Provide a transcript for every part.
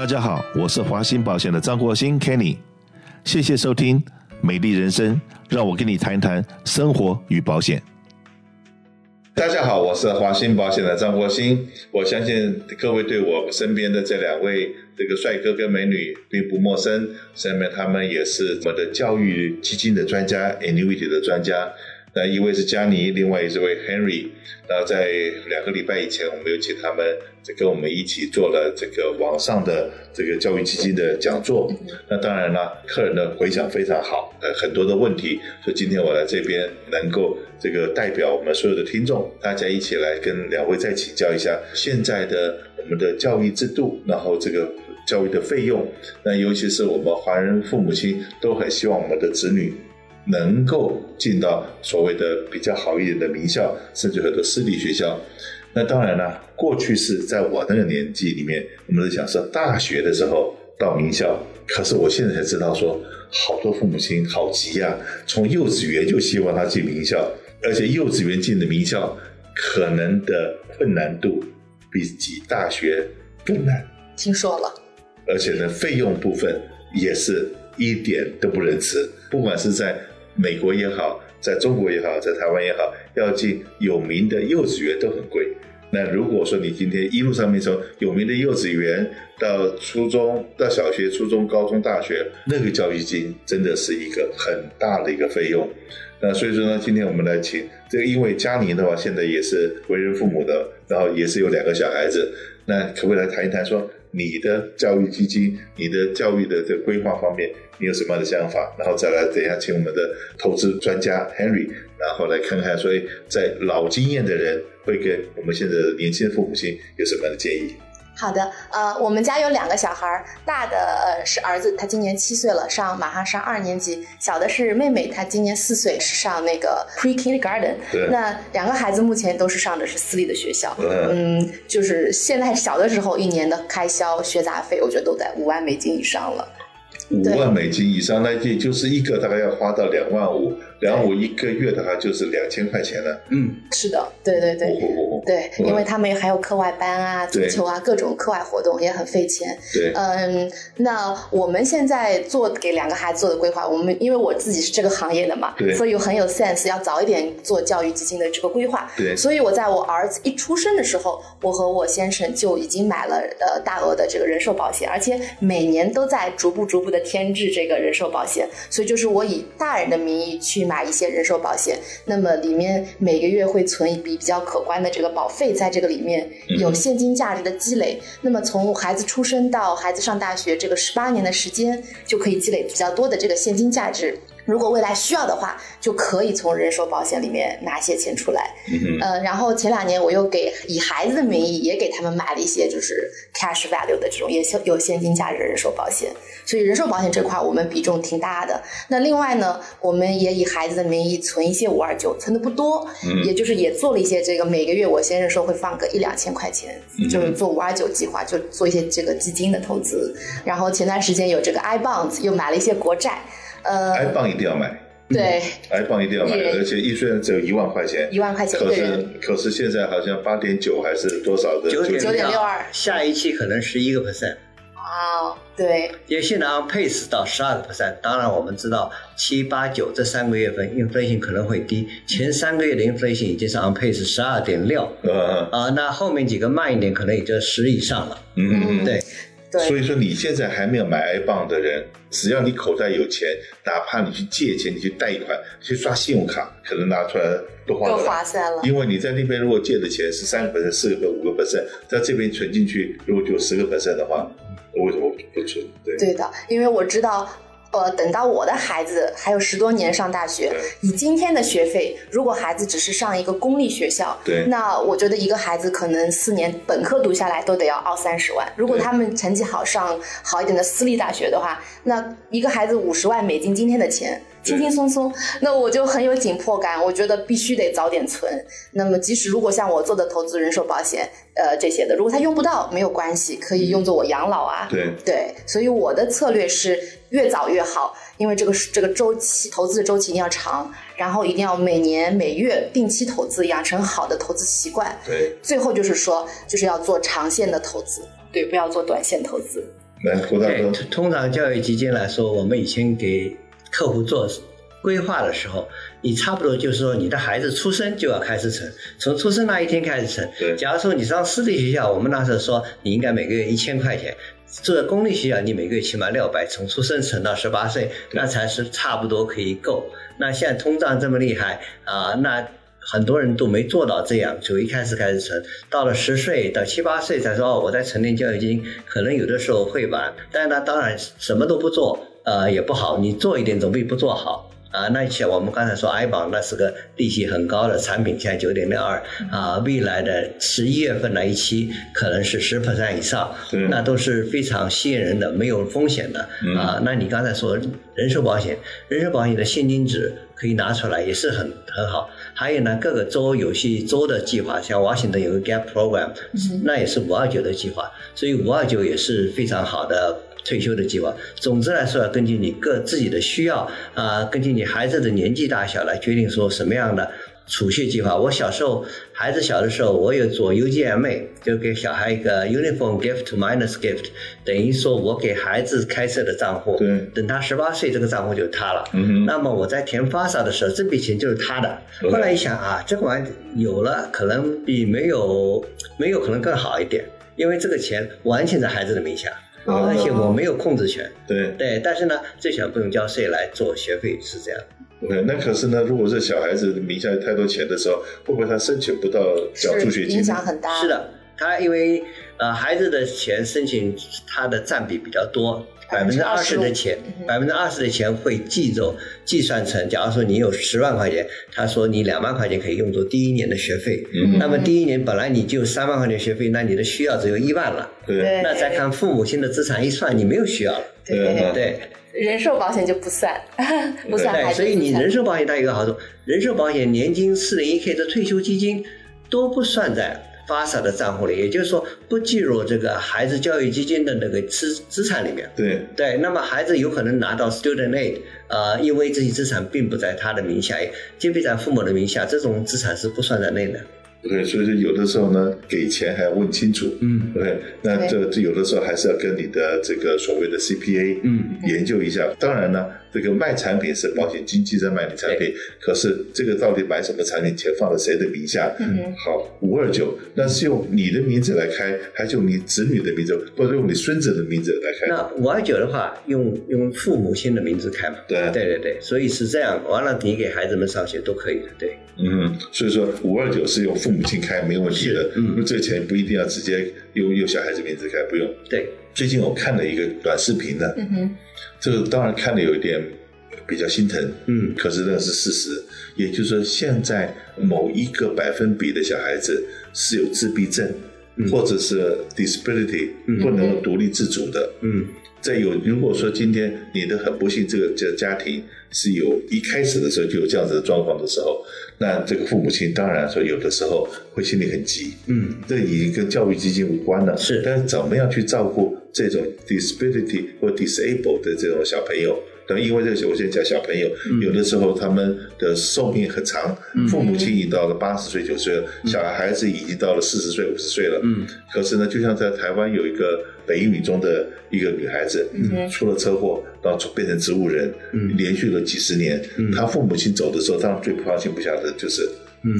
大家好，我是华兴保险的张国兴 Kenny，谢谢收听美丽人生，让我跟你谈一谈生活与保险。大家好，我是华兴保险的张国兴，我相信各位对我身边的这两位这个帅哥跟美女并不陌生，下面他们也是我的教育基金的专家，Annuity 的专家。那一位是佳妮，另外一位是 Henry。那在两个礼拜以前，我们有请他们这跟我们一起做了这个网上的这个教育基金的讲座。那当然了，客人的回响非常好，呃，很多的问题。所以今天我来这边能够这个代表我们所有的听众，大家一起来跟两位再请教一下现在的我们的教育制度，然后这个教育的费用。那尤其是我们华人父母亲都很希望我们的子女。能够进到所谓的比较好一点的名校，甚至很多私立学校。那当然了，过去是在我那个年纪里面，我们是想说大学的时候到名校。可是我现在才知道说，好多父母亲好急呀，从幼稚园就希望他进名校，而且幼稚园进的名校可能的困难度比进大学更难。听说了。而且呢，费用部分也是一点都不仁慈，不管是在。美国也好，在中国也好，在台湾也好，要进有名的幼稚园都很贵。那如果说你今天一路上面从有名的幼稚园到初中、到小学、初中、高中、大学，那个教育金真的是一个很大的一个费用。那所以说呢，今天我们来请这个，因为佳宁的话现在也是为人父母的，然后也是有两个小孩子，那可不可以来谈一谈说？你的教育基金，你的教育的这个规划方面，你有什么样的想法？然后再来等一下，请我们的投资专家 Henry，然后来看看，所以在老经验的人会给我们现在的年轻的父母亲有什么样的建议？好的，呃，我们家有两个小孩，大的呃是儿子，他今年七岁了，上马上上二年级；小的是妹妹，她今年四岁，是上那个 pre kindergarten。对。那两个孩子目前都是上的是私立的学校。嗯。嗯，就是现在小的时候一年的开销学杂费，我觉得都在五万美金以上了。五万美金以上，那也就是一个大概要花到两万五。两五一个月的话就是两千块钱了。嗯，是的，对对对，哦、对，因为他们还有课外班啊、足球啊，各种课外活动也很费钱。对，嗯，那我们现在做给两个孩子做的规划，我们因为我自己是这个行业的嘛，对，所以很有 sense，要早一点做教育基金的这个规划。对，所以我在我儿子一出生的时候，我和我先生就已经买了呃大额的这个人寿保险，而且每年都在逐步逐步的添置这个人寿保险，所以就是我以大人的名义去。买一些人寿保险，那么里面每个月会存一笔比较可观的这个保费，在这个里面有现金价值的积累。那么从孩子出生到孩子上大学这个十八年的时间，就可以积累比较多的这个现金价值。如果未来需要的话，就可以从人寿保险里面拿些钱出来。嗯呃，然后前两年我又给以孩子的名义也给他们买了一些就是 cash value 的这种也有现金价值的人寿保险。所以人寿保险这块我们比重挺大的。那另外呢，我们也以孩子的名义存一些五二九，存的不多，嗯，也就是也做了一些这个每个月我先生说会放个一两千块钱，嗯，就是做五二九计划，就做一些这个基金的投资。然后前段时间有这个 I bonds，又买了一些国债。呃，iPhone 一定要买，对，iPhone 一定要买，而且预算只有一万块钱，一万块钱，可是可是现在好像八点九还是多少的？九点九点六二，下一期可能十一个 percent。哇，对，因为现在 on pace 到十二个 percent，当然我们知道七八九这三个月份 inflation 可能会低，前三个月的 inflation 已经是 on pace 十二点六，啊，那后面几个慢一点，可能也就十以上了，嗯，对。对，所以说你现在还没有买 I bond 的人，只要你口袋有钱，哪怕你去借钱、你去贷款、去刷信用卡，可能拿出来都划算了。因为你在那边如果借的钱是三个 percent、四个 percent、五个 percent，在这边存进去，如果就十个 percent 的话，为什么不存？对，对的，因为我知道。呃，等到我的孩子还有十多年上大学，以今天的学费，如果孩子只是上一个公立学校，对，那我觉得一个孩子可能四年本科读下来都得要二三十万。如果他们成绩好，上好一点的私立大学的话，那一个孩子五十万美金，今天的钱。轻轻松松，那我就很有紧迫感。我觉得必须得早点存。那么，即使如果像我做的投资人寿保险，呃，这些的，如果他用不到，没有关系，可以用作我养老啊。对对，所以我的策略是越早越好，因为这个这个周期投资的周期一定要长，然后一定要每年每月定期投资，养成好的投资习惯。对，最后就是说，就是要做长线的投资，对，不要做短线投资。来，郭大哥。通常教育基金来说，我们以前给客户做规划的时候，你差不多就是说，你的孩子出生就要开始存，从出生那一天开始存。对。假如说你上私立学校，我们那时候说你应该每个月一千块钱；住在公立学校，你每个月起码六百，从出生存到十八岁，那才是差不多可以够。那现在通胀这么厉害啊，那。很多人都没做到这样，就一开始开始存，到了十岁到七八岁才说哦，我在存点教育金，可能有的时候会晚，但是呢，当然什么都不做，呃，也不好，你做一点总比不做好。啊，那像我们刚才说 I bond 那是个利息很高的产品，现在九点六二啊，未来的十一月份那一期可能是十 percent 以上，那都是非常吸引人的，没有风险的啊。那你刚才说人寿保险，人寿保险的现金值可以拿出来也是很很好。还有呢，各个州有些州的计划，像 Washington 有个 Gap Program，那也是五二九的计划，所以五二九也是非常好的。退休的计划，总之来说，要根据你各自己的需要啊、呃，根据你孩子的年纪大小来决定说什么样的储蓄计划。我小时候，孩子小的时候，我有做 UGMA，就给小孩一个 Uniform Gift Minus Gift，等于说我给孩子开设的账户，对，等他十八岁，这个账户就是他了。嗯。那么我在填 FAFSA 的时候，这笔钱就是他的。后来一想啊，这个玩意有了，可能比没有没有可能更好一点，因为这个钱完全在孩子的名下。而且我没有控制权，对对，但是呢，最小不用交税来做学费是这样。对，那可是呢，如果是小孩子名下有太多钱的时候，会不会他申请不到缴助学金？影响很大。是的，他因为呃孩子的钱申请他的占比比较多。百分之二十的钱，百分之二十的钱会计走计算成。假如说你有十万块钱，他说你两万块钱可以用作第一年的学费。嗯，那么第一年本来你就三万块钱学费，那你的需要只有一万了。对。那再看父母亲的资产一算，你没有需要了。对对对。对。人寿保险就不算，不算孩子。所以你人寿保险它有一个好处，人寿保险年金、四零一 K 的退休基金都不算在。FAFSA 的账户里，也就是说不计入这个孩子教育基金的那个资资产里面。对对，那么孩子有可能拿到 Student Aid，呃，因为这些资产并不在他的名下，皆备在父母的名下，这种资产是不算在内的。对，所以说有的时候呢，给钱还要问清楚。嗯，对，那这这有的时候还是要跟你的这个所谓的 CPA 嗯研究一下。当然呢。这个卖产品是保险经纪在卖你产品，可是这个到底买什么产品，钱放在谁的名下？嗯、好，五二九，那是用你的名字来开，还是用你子女的名字，或者用你孙子的名字来开？那五二九的话，用用父母亲的名字开嘛？对，对对对，所以是这样。完了，你给孩子们上学都可以的，对。嗯，所以说五二九是用父母亲开没问题的，嗯，因为这个钱不一定要直接用用小孩子名字开，不用。对。最近我看了一个短视频呢，嗯哼，这个当然看的有一点比较心疼，嗯，可是那是事实，也就是说，现在某一个百分比的小孩子是有自闭症，嗯、或者是 disability、嗯、不能够独立自主的，嗯，在有如果说今天你的很不幸，这个这家庭是有一开始的时候就有这样子的状况的时候，那这个父母亲当然说有的时候会心里很急，嗯，这已经跟教育基金无关了，是，但是怎么样去照顾？这种 disability 或 disabled 的这种小朋友，等因为这个我现在讲小朋友，嗯、有的时候他们的寿命很长，嗯、父母亲已经到了八十岁九十岁了，嗯、小孩子已经到了四十岁五十岁了。嗯，可是呢，就像在台湾有一个北一女中的一个女孩子，嗯，出了车祸，然后变成植物人，嗯，连续了几十年。嗯，他父母亲走的时候，当然最放心不下的就是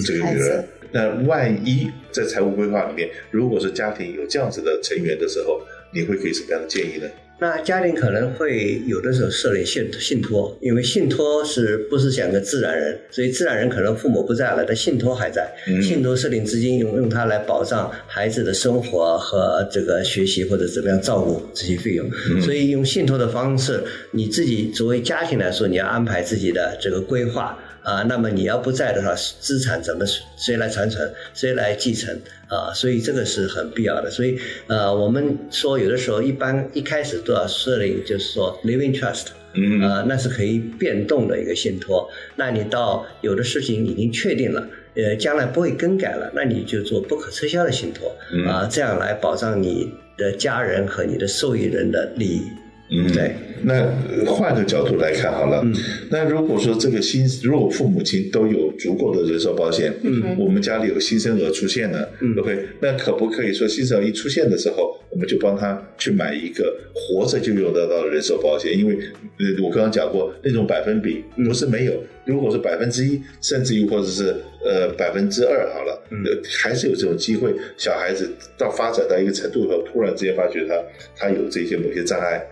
这个女儿。嗯、那万一在财务规划里面，如果是家庭有这样子的成员的时候，你会给什么样的建议呢？那家庭可能会有的时候设立信信托，因为信托是不是讲个自然人，所以自然人可能父母不在了，但信托还在。嗯、信托设定资金用用它来保障孩子的生活和这个学习或者怎么样照顾这些费用。嗯、所以用信托的方式，你自己作为家庭来说，你要安排自己的这个规划。啊，那么你要不在的话，资产怎么谁来传承，谁来继承啊？所以这个是很必要的。所以呃，我们说有的时候一般一开始都要设立，就是说 living trust，嗯，啊，那是可以变动的一个信托。那你到有的事情已经确定了，呃，将来不会更改了，那你就做不可撤销的信托，啊，这样来保障你的家人和你的受益人的利益。嗯，对。那换个角度来看好了，嗯，那如果说这个新，如果父母亲都有足够的人寿保险，嗯，我们家里有新生儿出现了，嗯，OK，那可不可以说新生儿一出现的时候，我们就帮他去买一个活着就用得到的人寿保险，因为呃，我刚刚讲过那种百分比不是没有，如果是百分之一，甚至于或者是呃百分之二好了，呃，还是有这种机会，小孩子到发展到一个程度以后，突然之间发觉他他有这些某些障碍。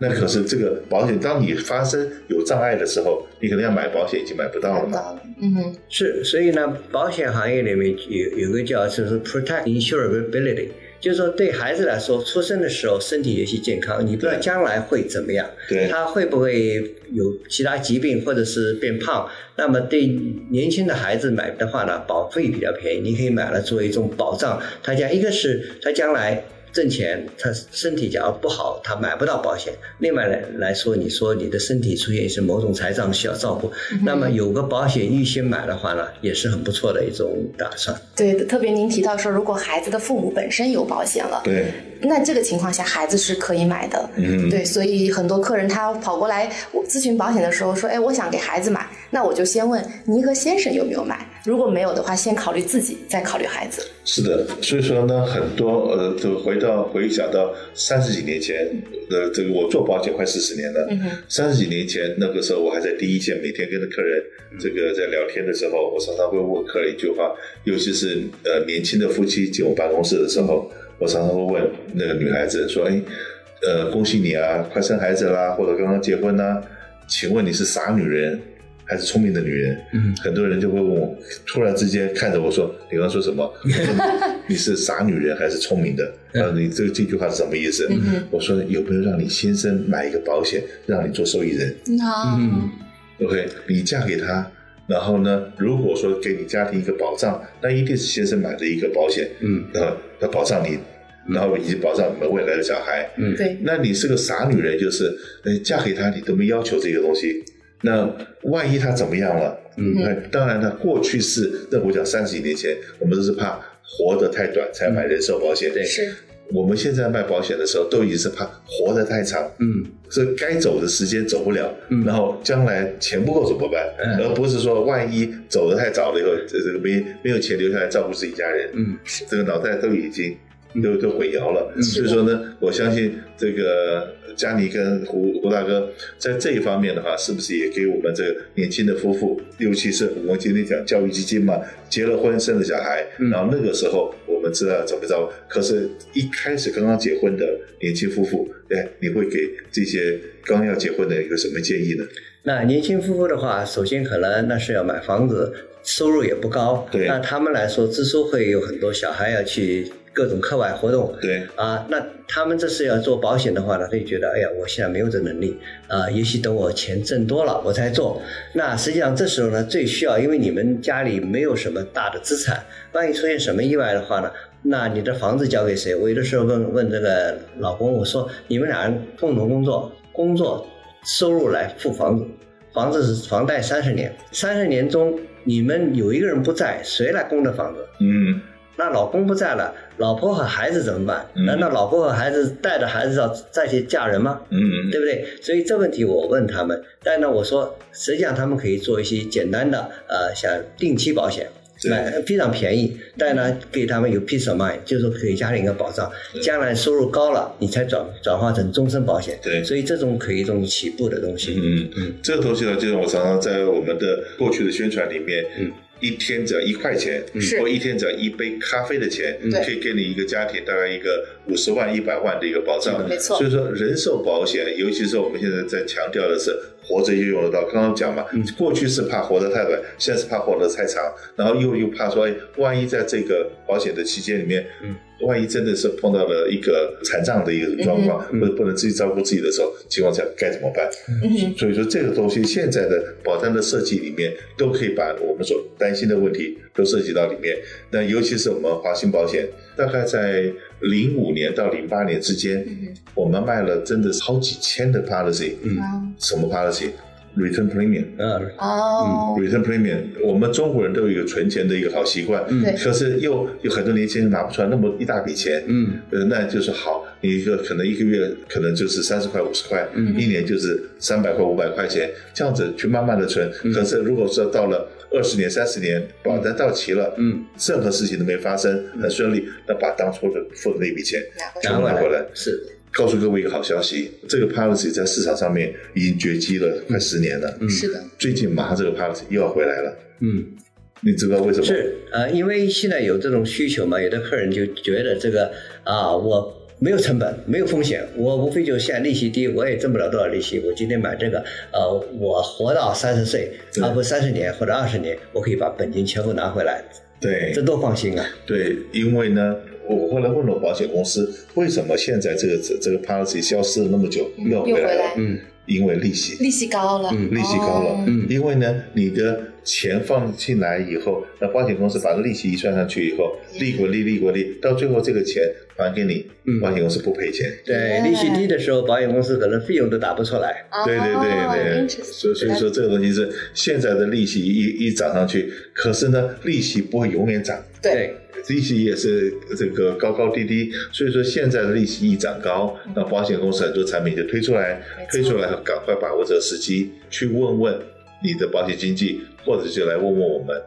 那可是这个保险，当你发生有障碍的时候，你可能要买保险已经买不到了嘛。嗯哼，是，所以呢，保险行业里面有有个叫就是 protect insurability，就是说对孩子来说，出生的时候身体有些健康，你不知道将来会怎么样，对，他会不会有其他疾病或者是变胖？那么对年轻的孩子买的话呢，保费比较便宜，你可以买了作为一种保障。他讲一个是他将来。挣钱，他身体假如不好，他买不到保险。另外来来说，你说你的身体出现一些某种财障需要照顾，嗯、那么有个保险预先买的话呢，也是很不错的一种打算。对，特别您提到说，如果孩子的父母本身有保险了，对，那这个情况下孩子是可以买的。嗯，对，所以很多客人他跑过来我咨询保险的时候说，哎，我想给孩子买，那我就先问您和先生有没有买。如果没有的话，先考虑自己，再考虑孩子。是的，所以说呢，很多呃，就回到回想到三十几年前，呃，这个我做保险快四十年了。嗯。三十几年前那个时候，我还在第一线，每天跟着客人这个在聊天的时候，我常常会问客人一句话，尤其是呃年轻的夫妻进我办公室的时候，我常常会问那个女孩子说：“哎，呃，恭喜你啊，快生孩子啦，或者刚刚结婚啦，请问你是啥女人？”还是聪明的女人，嗯，很多人就会问我，突然之间看着我说：“你刚刚说什么？你是傻女人还是聪明的？啊，你这这句话是什么意思？”嗯，我说：“有没有让你先生买一个保险，让你做受益人？”好，嗯，OK，你嫁给他，然后呢，如果说给你家庭一个保障，那一定是先生买的一个保险，嗯，然后要保障你，然后以及保障你们未来的小孩，嗯，对。那你是个傻女人，就是，呃，嫁给他你都没要求这个东西。那万一他怎么样了？嗯，那当然他过去是，那我讲三十几年前，我们都是怕活得太短才买人寿保险。对，是。我们现在卖保险的时候，都已经是怕活得太长。嗯，所以该走的时间走不了，嗯，然后将来钱不够怎么办？嗯，而不是说万一走得太早了以后，这这个没没有钱留下来照顾自己家人。嗯，这个脑袋都已经。都都混淆了，所以说呢，我相信这个佳妮跟胡胡大哥在这一方面的话，是不是也给我们这个年轻的夫妇，尤其是我们今天讲教育基金嘛，结了婚生了小孩，然后那个时候我们知道怎么着，可是一开始刚刚结婚的年轻夫妇，哎，你会给这些刚要结婚的一个什么建议呢？那年轻夫妇的话，首先可能那是要买房子，收入也不高，对，那他们来说，之所以会有很多小孩要去。各种课外活动，对啊，那他们这是要做保险的话呢，他就觉得，哎呀，我现在没有这能力啊，也许等我钱挣多了我才做。那实际上这时候呢，最需要，因为你们家里没有什么大的资产，万一出现什么意外的话呢，那你的房子交给谁？我有的时候问问这个老公，我说你们俩人共同工作，工作收入来付房子，房子是房贷三十年，三十年中你们有一个人不在，谁来供这房子？嗯。那老公不在了，老婆和孩子怎么办？难道老婆和孩子带着孩子要再去嫁人吗？嗯嗯，对不对？所以这问题我问他们，但呢，我说实际上他们可以做一些简单的，呃，像定期保险，买非常便宜，但呢给他们有 peace of mind，就是说给家里一个保障，将来收入高了，你才转转化成终身保险。对，所以这种可以一种起步的东西。嗯嗯嗯，这个东西呢，就是我常常在我们的过去的宣传里面，嗯。一天只要一块钱，或一天只要一杯咖啡的钱，可以给你一个家庭大概一个五十万、一百万的一个保障。没错。所以说，人寿保险，尤其是我们现在在强调的是活着就用得到。刚刚讲嘛，过去是怕活得太短，现在是怕活得太长，然后又又怕说，哎，万一在这个保险的期间里面，嗯。万一真的是碰到了一个残障的一个状况，或者不能自己照顾自己的时候，情况下该怎么办？所以说这个东西现在的保单的设计里面，都可以把我们所担心的问题都涉及到里面。那尤其是我们华兴保险，大概在零五年到零八年之间，我们卖了真的是好几千的 policy。嗯，什么 policy？Return premium，嗯，哦，Return premium，我们中国人都有一个存钱的一个好习惯，嗯，可是又有很多年轻人拿不出来那么一大笔钱，嗯，呃，那就是好，你一个可能一个月可能就是三十块五十块，嗯，一年就是三百块五百块钱，这样子去慢慢的存，可是如果说到了二十年、三十年，保单到期了，嗯，任何事情都没发生，很顺利，那把当初的付的那笔钱全部拿回来。是，告诉各位一个好消息，这个 policy 在市场上面已经绝迹了快十年了。嗯，是的，最近马上这个 policy 又要回来了。嗯。你知道为什么？是呃，因为现在有这种需求嘛，有的客人就觉得这个啊，我没有成本，没有风险，我无非就现在利息低，我也挣不了多少利息。我今天买这个，呃，我活到三十岁，啊不三十年或者二十年，我可以把本金全部拿回来。对，这多放心啊！对，因为呢，我后来问了保险公司，为什么现在这个这个 policy 消失了那么久又回来了？回来嗯。因为利息，利息高了，嗯，利息高了，嗯，因为呢，你的钱放进来以后，那保险公司把利息一算上去以后，利滚利，利滚利，到最后这个钱还给你，嗯，保险公司不赔钱。对，利息低的时候，保险公司可能费用都打不出来。对对对对，所以所以说这个东西是现在的利息一一涨上去，可是呢，利息不会永远涨。对。利息也是这个高高低低，所以说现在的利息一涨高，那保险公司很多产品就推出来，推出来赶快把握这个时机，去问问你的保险经纪，或者就来问问我们。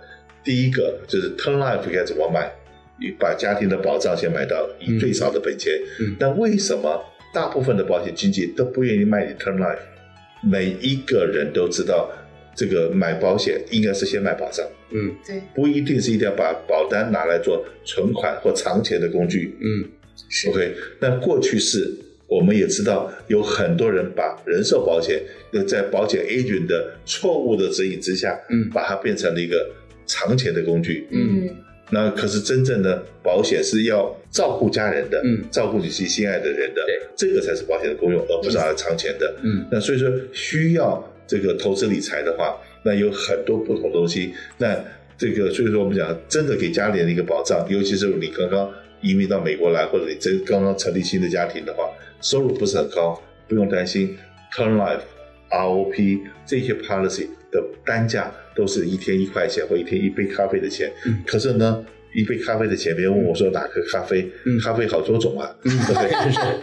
第一个就是 Turn Life 该怎么买，你把家庭的保障先买到，以最少的本钱。嗯，那为什么大部分的保险经纪都不愿意卖你 Turn Life？每一个人都知道。这个买保险应该是先买保障，嗯，对，不一定是一定要把保单拿来做存款或藏钱的工具，嗯，OK。那过去是我们也知道有很多人把人寿保险，在保险 agent 的错误的指引之下，嗯，把它变成了一个藏钱的工具，嗯。那可是真正的保险是要照顾家人的，嗯，照顾你自己心爱的人的，对，这个才是保险的功用，而不是拿来藏钱的，嗯。那所以说需要。这个投资理财的话，那有很多不同东西。那这个，所以说我们讲，真的给家里人一个保障，尤其是你刚刚移民到美国来，或者你真刚刚成立新的家庭的话，收入不是很高，不用担心。Turn Life、ROP 这些 policy 的单价都是一天一块钱或一天一杯咖啡的钱。嗯。可是呢，一杯咖啡的钱，别人问我说哪个咖啡？嗯。咖啡好多种啊，对不对？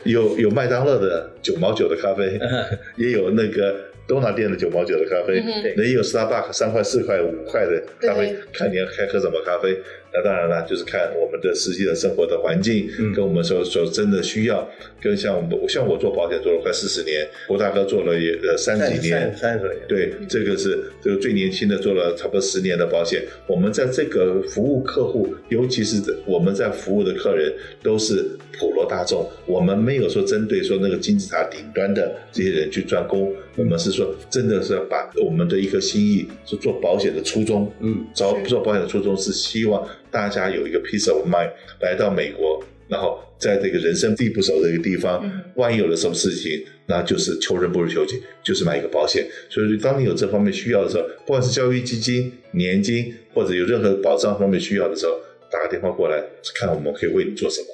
有有麦当劳的九毛九的咖啡，也有那个。多拿店的九毛九的咖啡，那也有 Starbucks 三块、四块、五块的咖啡，看你要开喝什么咖啡。那当然了，就是看我们的实际的生活的环境，跟我们说说真的需要，跟像我们像我做保险做了快四十年，郭大哥做了也呃三十几年，三十年，对，这个是这个最年轻的做了差不多十年的保险。我们在这个服务客户，尤其是我们在服务的客人都是普罗大众，我们没有说针对说那个金字塔顶端的这些人去专攻，我们是说真的是要把我们的一个心意，是做保险的初衷，嗯，找做保险的初衷是希望。大家有一个 peace of mind，来到美国，然后在这个人生地不熟的一个地方，嗯、万一有了什么事情，那就是求人不如求己，就是买一个保险。所以，当你有这方面需要的时候，不管是教育基金、年金，或者有任何保障方面需要的时候，打个电话过来，看我们可以为你做什么。